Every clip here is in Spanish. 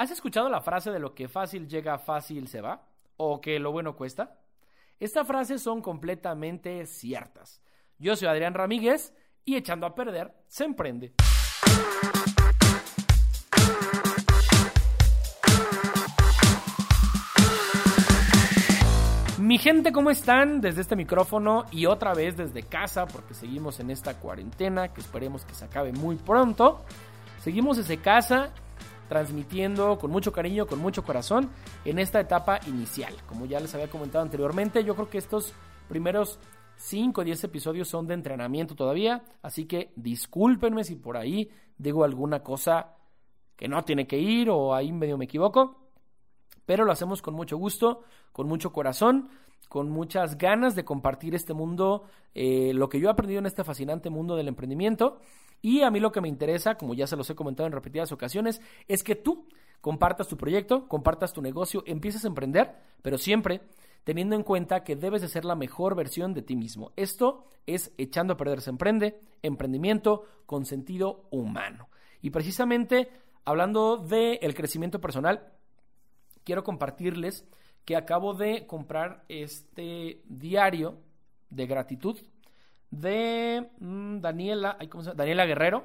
¿Has escuchado la frase de lo que fácil llega, fácil se va? ¿O que lo bueno cuesta? Estas frases son completamente ciertas. Yo soy Adrián Ramírez y echando a perder se emprende. Mi gente, ¿cómo están? Desde este micrófono y otra vez desde casa, porque seguimos en esta cuarentena que esperemos que se acabe muy pronto. Seguimos desde casa transmitiendo con mucho cariño, con mucho corazón en esta etapa inicial. Como ya les había comentado anteriormente, yo creo que estos primeros 5 o 10 episodios son de entrenamiento todavía, así que discúlpenme si por ahí digo alguna cosa que no tiene que ir o ahí medio me equivoco, pero lo hacemos con mucho gusto, con mucho corazón, con muchas ganas de compartir este mundo, eh, lo que yo he aprendido en este fascinante mundo del emprendimiento y a mí lo que me interesa, como ya se los he comentado en repetidas ocasiones, es que tú compartas tu proyecto, compartas tu negocio, empieces a emprender, pero siempre teniendo en cuenta que debes de ser la mejor versión de ti mismo. Esto es echando a perder se emprende, emprendimiento con sentido humano. Y precisamente hablando del el crecimiento personal, quiero compartirles que acabo de comprar este diario de gratitud de mm, Daniela, ¿cómo se llama? Daniela Guerrero.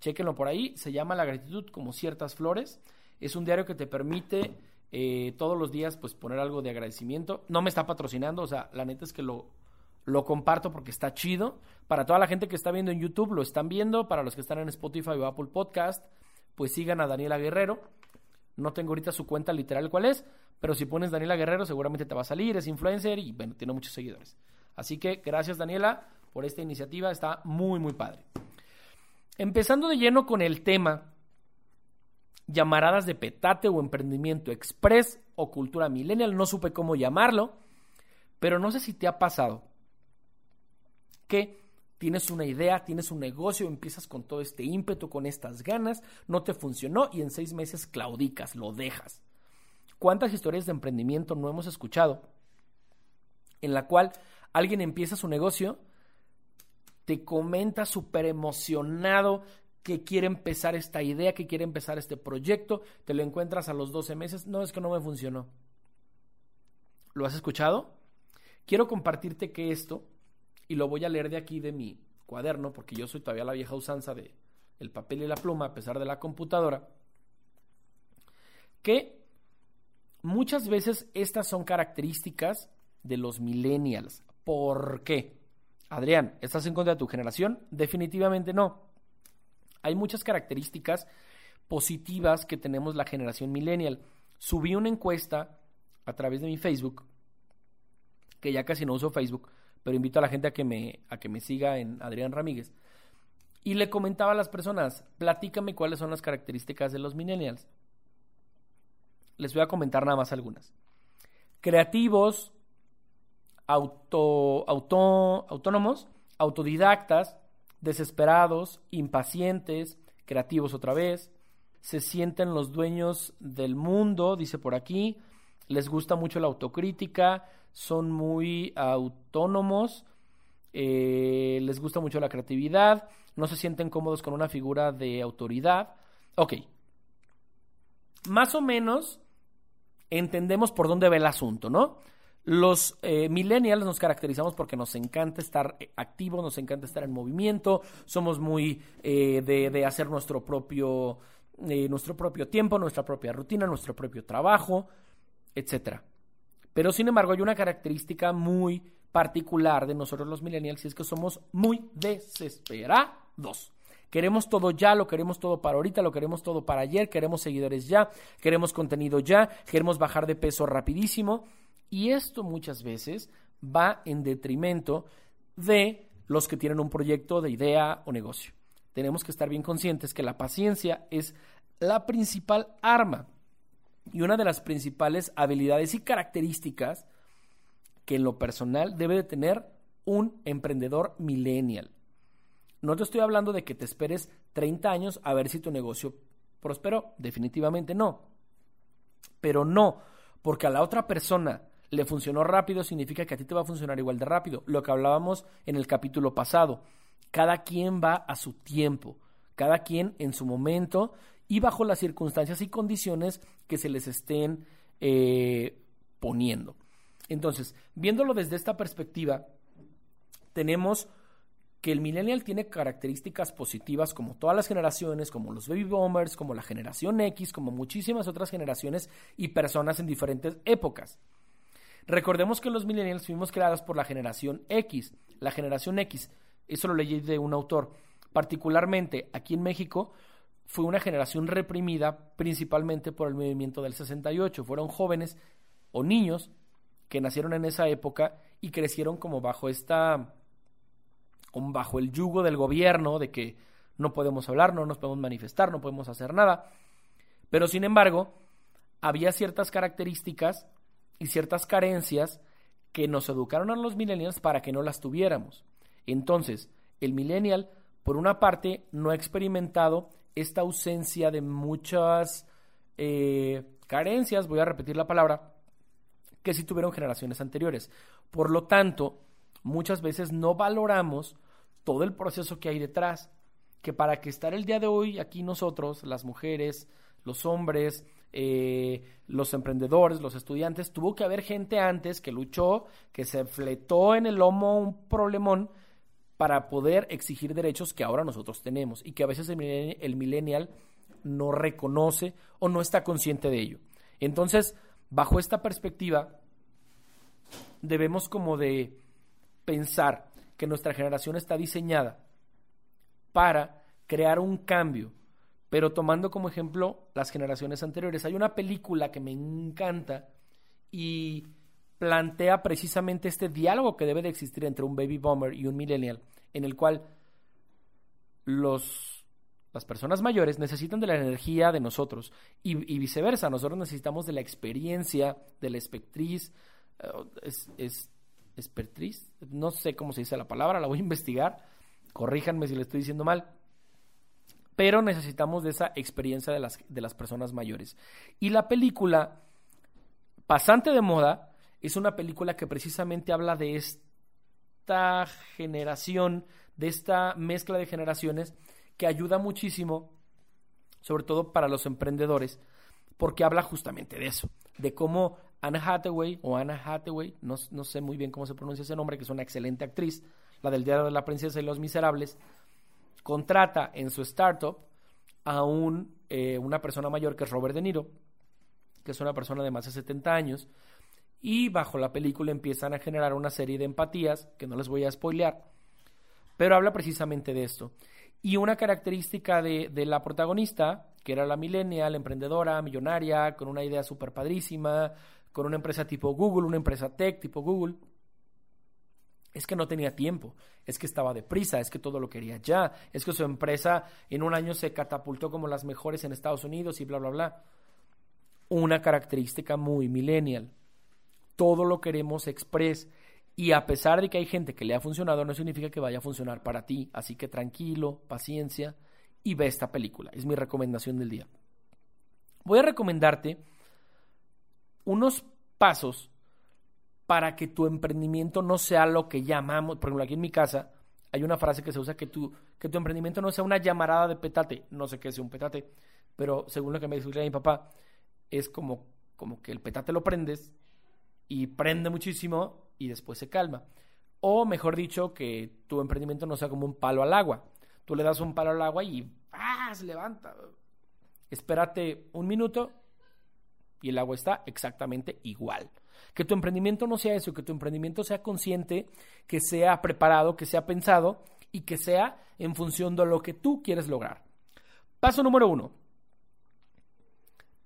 Chequenlo por ahí. Se llama La gratitud como ciertas flores. Es un diario que te permite eh, todos los días pues poner algo de agradecimiento. No me está patrocinando, o sea, la neta es que lo, lo comparto porque está chido. Para toda la gente que está viendo en YouTube, lo están viendo. Para los que están en Spotify o Apple Podcast, pues sigan a Daniela Guerrero. No tengo ahorita su cuenta literal cuál es, pero si pones Daniela Guerrero seguramente te va a salir, es influencer y bueno, tiene muchos seguidores. Así que gracias Daniela por esta iniciativa, está muy, muy padre. Empezando de lleno con el tema, llamaradas de petate o emprendimiento express o cultura millennial, no supe cómo llamarlo, pero no sé si te ha pasado que tienes una idea, tienes un negocio, empiezas con todo este ímpetu, con estas ganas, no te funcionó y en seis meses claudicas, lo dejas. ¿Cuántas historias de emprendimiento no hemos escuchado en la cual alguien empieza su negocio te comenta súper emocionado que quiere empezar esta idea, que quiere empezar este proyecto, te lo encuentras a los 12 meses, no es que no me funcionó. ¿Lo has escuchado? Quiero compartirte que esto, y lo voy a leer de aquí de mi cuaderno, porque yo soy todavía la vieja usanza de el papel y la pluma, a pesar de la computadora, que muchas veces estas son características de los millennials. ¿Por qué? Adrián, ¿estás en contra de tu generación? Definitivamente no. Hay muchas características positivas que tenemos la generación millennial. Subí una encuesta a través de mi Facebook, que ya casi no uso Facebook, pero invito a la gente a que me, a que me siga en Adrián Ramírez. Y le comentaba a las personas, platícame cuáles son las características de los millennials. Les voy a comentar nada más algunas. Creativos, auto, auto, autónomos, autodidactas, desesperados, impacientes, creativos otra vez, se sienten los dueños del mundo, dice por aquí, les gusta mucho la autocrítica, son muy autónomos, eh, les gusta mucho la creatividad, no se sienten cómodos con una figura de autoridad. Ok, más o menos entendemos por dónde va el asunto, ¿no? Los eh, millennials nos caracterizamos porque nos encanta estar eh, activos, nos encanta estar en movimiento, somos muy eh, de, hacer nuestro propio, nuestro propio tiempo, nuestra propia rutina, nuestro propio trabajo, etc. Pero sin embargo hay una característica muy particular de nosotros los millennials y es que somos muy desesperados. Queremos todo ya, lo queremos todo para ahorita, lo queremos todo para ayer, queremos seguidores ya, queremos contenido ya, queremos bajar de peso rapidísimo y esto muchas veces va en detrimento de los que tienen un proyecto de idea o negocio. Tenemos que estar bien conscientes que la paciencia es la principal arma y una de las principales habilidades y características que en lo personal debe de tener un emprendedor millennial. No te estoy hablando de que te esperes 30 años a ver si tu negocio prosperó, definitivamente no. Pero no, porque a la otra persona le funcionó rápido significa que a ti te va a funcionar igual de rápido. Lo que hablábamos en el capítulo pasado. Cada quien va a su tiempo, cada quien en su momento y bajo las circunstancias y condiciones que se les estén eh, poniendo. Entonces, viéndolo desde esta perspectiva, tenemos que el millennial tiene características positivas como todas las generaciones, como los baby boomers, como la generación X, como muchísimas otras generaciones y personas en diferentes épocas. Recordemos que los millennials fuimos creados por la generación X. La generación X, eso lo leí de un autor, particularmente aquí en México, fue una generación reprimida principalmente por el movimiento del 68. Fueron jóvenes o niños que nacieron en esa época y crecieron como bajo esta bajo el yugo del gobierno de que no podemos hablar, no nos podemos manifestar, no podemos hacer nada. Pero sin embargo, había ciertas características y ciertas carencias que nos educaron a los millennials para que no las tuviéramos. Entonces, el millennial, por una parte, no ha experimentado esta ausencia de muchas eh, carencias, voy a repetir la palabra, que sí tuvieron generaciones anteriores. Por lo tanto, muchas veces no valoramos todo el proceso que hay detrás, que para que estar el día de hoy aquí nosotros, las mujeres, los hombres, eh, los emprendedores, los estudiantes, tuvo que haber gente antes que luchó, que se fletó en el lomo un problemón para poder exigir derechos que ahora nosotros tenemos y que a veces el millennial no reconoce o no está consciente de ello. Entonces, bajo esta perspectiva, debemos como de pensar que nuestra generación está diseñada para crear un cambio, pero tomando como ejemplo las generaciones anteriores. Hay una película que me encanta y plantea precisamente este diálogo que debe de existir entre un baby boomer y un millennial, en el cual los, las personas mayores necesitan de la energía de nosotros y, viceversa, nosotros necesitamos de la experiencia, de la espectriz, eh, es, no sé cómo se dice la palabra, la voy a investigar, corríjanme si le estoy diciendo mal, pero necesitamos de esa experiencia de las, de las personas mayores. Y la película, Pasante de Moda, es una película que precisamente habla de esta generación, de esta mezcla de generaciones, que ayuda muchísimo, sobre todo para los emprendedores, porque habla justamente de eso, de cómo Anna Hathaway o Anna Hathaway, no, sé muy bien cómo se pronuncia ese nombre, que es una excelente actriz, la del Diario de la Princesa y los Miserables, contrata en su startup a un, eh, una persona mayor que es Robert De Niro, que es una persona de más de 70 años, y bajo la película empiezan a generar una serie de empatías, que no les voy a spoilear, pero habla precisamente de esto. Y una característica de, de la protagonista, que era la millennial, emprendedora, millonaria, con una idea súper padrísima, con una empresa tipo Google, una empresa tech tipo Google, es que no tenía tiempo, es que estaba deprisa, es que todo lo quería ya, es que su empresa en un año se catapultó como las mejores en Estados Unidos y bla, bla, bla. Una característica muy millennial. Todo lo queremos express y a pesar de que hay gente que le ha funcionado, no significa que vaya a funcionar para ti. Así que tranquilo, paciencia y ve esta película. Es mi recomendación del día. Voy a recomendarte unos pasos para que tu emprendimiento no sea lo que llamamos, por ejemplo, aquí en mi casa hay una frase que se usa que tu, que tu emprendimiento no sea una llamarada de petate, no sé qué es un petate, pero según lo que me dice mi papá, es como, como que el petate lo prendes y prende muchísimo y después se calma. O mejor dicho, que tu emprendimiento no sea como un palo al agua. Tú le das un palo al agua y ¡ah! levanta. Espérate un minuto y el agua está exactamente igual. Que tu emprendimiento no sea eso, que tu emprendimiento sea consciente, que sea preparado, que sea pensado y que sea en función de lo que tú quieres lograr. Paso número uno.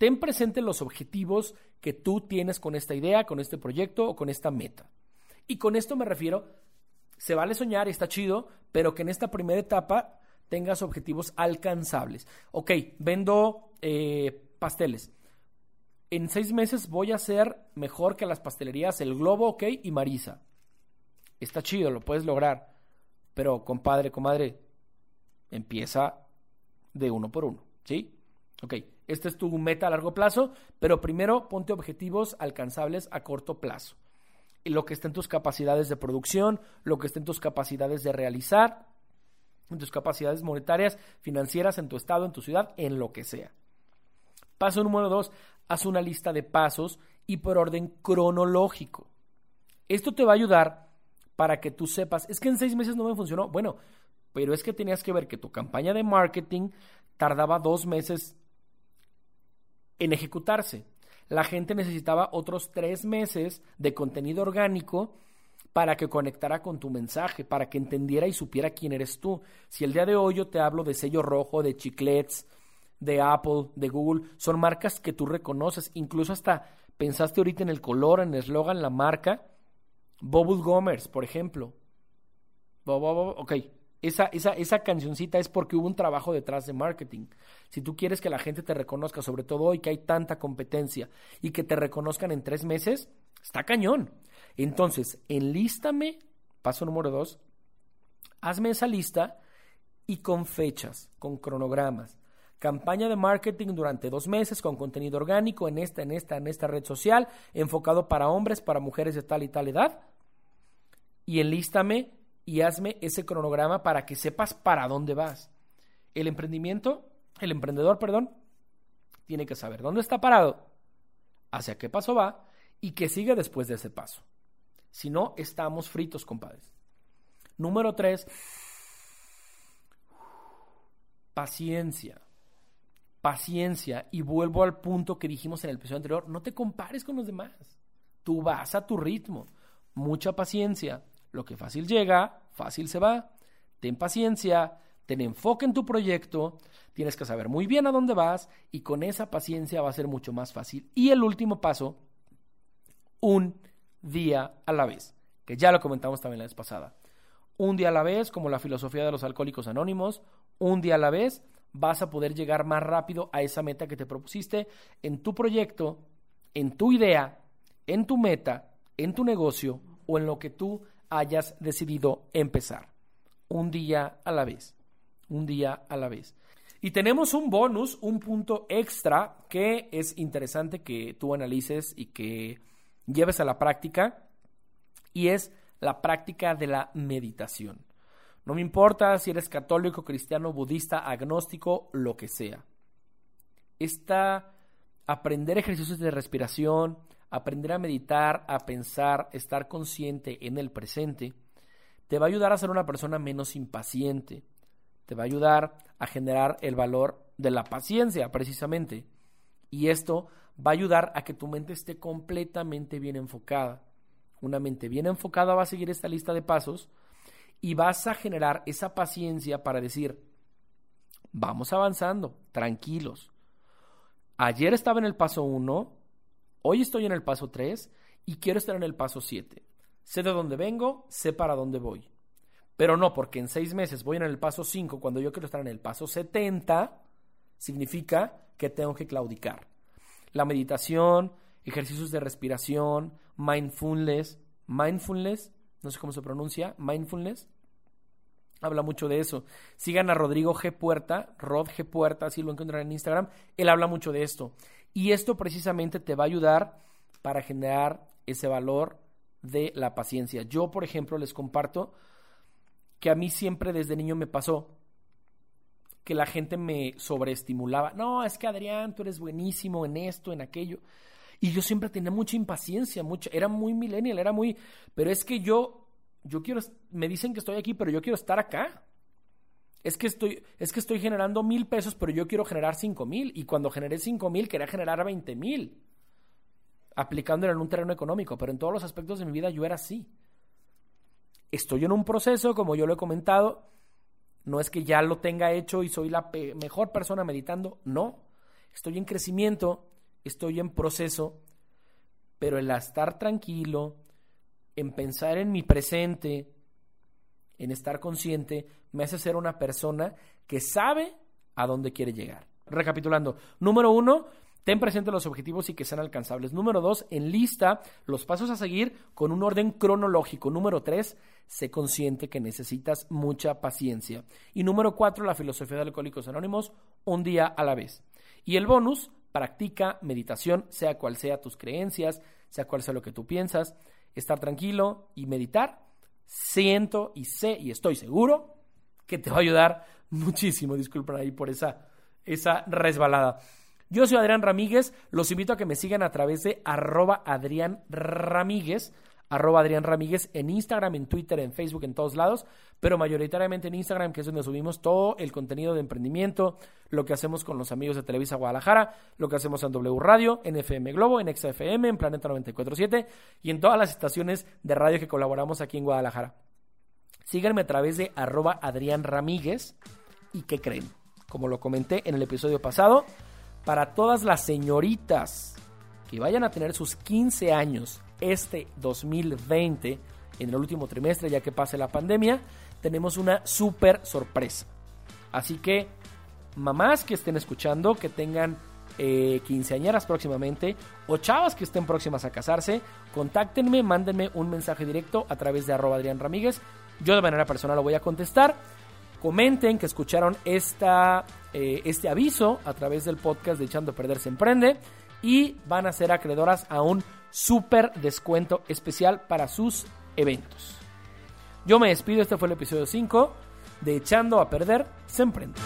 Ten presente los objetivos que tú tienes con esta idea, con este proyecto o con esta meta. Y con esto me refiero, se vale soñar está chido, pero que en esta primera etapa tengas objetivos alcanzables. Ok, vendo eh, pasteles en seis meses voy a ser mejor que las pastelerías El Globo, ok, y Marisa. Está chido, lo puedes lograr. Pero, compadre, comadre, empieza de uno por uno, ¿sí? Ok, este es tu meta a largo plazo, pero primero ponte objetivos alcanzables a corto plazo. Lo que esté en tus capacidades de producción, lo que esté en tus capacidades de realizar, en tus capacidades monetarias, financieras, en tu estado, en tu ciudad, en lo que sea. Paso número dos, haz una lista de pasos y por orden cronológico. Esto te va a ayudar para que tú sepas, es que en seis meses no me funcionó. Bueno, pero es que tenías que ver que tu campaña de marketing tardaba dos meses en ejecutarse. La gente necesitaba otros tres meses de contenido orgánico para que conectara con tu mensaje, para que entendiera y supiera quién eres tú. Si el día de hoy yo te hablo de sello rojo, de chiclets, de Apple, de Google, son marcas que tú reconoces, incluso hasta pensaste ahorita en el color, en el eslogan, la marca, Bubble Gomers, por ejemplo. Ok, esa, esa, esa cancioncita es porque hubo un trabajo detrás de marketing. Si tú quieres que la gente te reconozca, sobre todo hoy que hay tanta competencia, y que te reconozcan en tres meses, está cañón. Entonces, enlístame, paso número dos, hazme esa lista y con fechas, con cronogramas. Campaña de marketing durante dos meses con contenido orgánico en esta, en esta, en esta red social, enfocado para hombres, para mujeres de tal y tal edad. Y enlístame y hazme ese cronograma para que sepas para dónde vas. El emprendimiento, el emprendedor, perdón, tiene que saber dónde está parado, hacia qué paso va y qué sigue después de ese paso. Si no, estamos fritos, compadres. Número tres, paciencia. Paciencia. Y vuelvo al punto que dijimos en el episodio anterior, no te compares con los demás. Tú vas a tu ritmo. Mucha paciencia. Lo que fácil llega, fácil se va. Ten paciencia, ten enfoque en tu proyecto, tienes que saber muy bien a dónde vas y con esa paciencia va a ser mucho más fácil. Y el último paso, un día a la vez, que ya lo comentamos también la vez pasada. Un día a la vez, como la filosofía de los alcohólicos anónimos, un día a la vez vas a poder llegar más rápido a esa meta que te propusiste en tu proyecto, en tu idea, en tu meta, en tu negocio o en lo que tú hayas decidido empezar. Un día a la vez. Un día a la vez. Y tenemos un bonus, un punto extra que es interesante que tú analices y que lleves a la práctica y es la práctica de la meditación. No me importa si eres católico, cristiano, budista, agnóstico, lo que sea. Esta aprender ejercicios de respiración, aprender a meditar, a pensar, estar consciente en el presente, te va a ayudar a ser una persona menos impaciente. Te va a ayudar a generar el valor de la paciencia, precisamente. Y esto va a ayudar a que tu mente esté completamente bien enfocada. Una mente bien enfocada va a seguir esta lista de pasos y vas a generar esa paciencia para decir, vamos avanzando, tranquilos. Ayer estaba en el paso 1, hoy estoy en el paso 3 y quiero estar en el paso 7. Sé de dónde vengo, sé para dónde voy. Pero no, porque en seis meses voy en el paso 5 cuando yo quiero estar en el paso 70, significa que tengo que claudicar la meditación, ejercicios de respiración, mindfulness, mindfulness, no sé cómo se pronuncia, mindfulness, habla mucho de eso. Sigan a Rodrigo G. Puerta, Rod G. Puerta, así lo encuentran en Instagram, él habla mucho de esto. Y esto precisamente te va a ayudar para generar ese valor de la paciencia. Yo, por ejemplo, les comparto que a mí siempre desde niño me pasó que la gente me sobreestimulaba. No, es que Adrián, tú eres buenísimo en esto, en aquello. Y yo siempre tenía mucha impaciencia, mucha, era muy millennial, era muy, pero es que yo, yo quiero, me dicen que estoy aquí, pero yo quiero estar acá. Es que estoy, es que estoy generando mil pesos, pero yo quiero generar cinco mil. Y cuando generé cinco mil, quería generar veinte mil. Aplicándolo en un terreno económico, pero en todos los aspectos de mi vida yo era así. Estoy en un proceso, como yo lo he comentado, no es que ya lo tenga hecho y soy la mejor persona meditando, no. Estoy en crecimiento, estoy en proceso, pero el estar tranquilo, en pensar en mi presente, en estar consciente, me hace ser una persona que sabe a dónde quiere llegar. Recapitulando, número uno, ten presente los objetivos y que sean alcanzables. Número dos, enlista los pasos a seguir con un orden cronológico. Número tres, sé consciente que necesitas mucha paciencia. Y número cuatro, la filosofía de Alcohólicos Anónimos, un día a la vez. Y el bonus, practica meditación, sea cual sea tus creencias, sea cual sea lo que tú piensas, estar tranquilo y meditar. Siento y sé y estoy seguro que te va a ayudar muchísimo. Disculpen ahí por esa, esa resbalada. Yo soy Adrián Ramírez, los invito a que me sigan a través de arroba Adrián Ramírez, arroba Adrián Ramírez en Instagram, en Twitter, en Facebook, en todos lados, pero mayoritariamente en Instagram, que es donde subimos todo el contenido de emprendimiento, lo que hacemos con los amigos de Televisa Guadalajara, lo que hacemos en W Radio, en FM Globo, en XFM, en Planeta 947 y en todas las estaciones de radio que colaboramos aquí en Guadalajara. Síganme a través de arroba Adrián Ramírez y ¿qué creen? Como lo comenté en el episodio pasado, para todas las señoritas que vayan a tener sus 15 años este 2020, en el último trimestre, ya que pase la pandemia, tenemos una súper sorpresa. Así que, mamás que estén escuchando, que tengan eh, quinceañeras próximamente o chavas que estén próximas a casarse, contáctenme, mándenme un mensaje directo a través de arroba Adrián Ramírez. Yo de manera personal lo voy a contestar. Comenten que escucharon eh, este aviso a través del podcast de Echando a Perder se Emprende y van a ser acreedoras a un súper descuento especial para sus eventos. Yo me despido, este fue el episodio 5 de Echando a Perder se Emprende.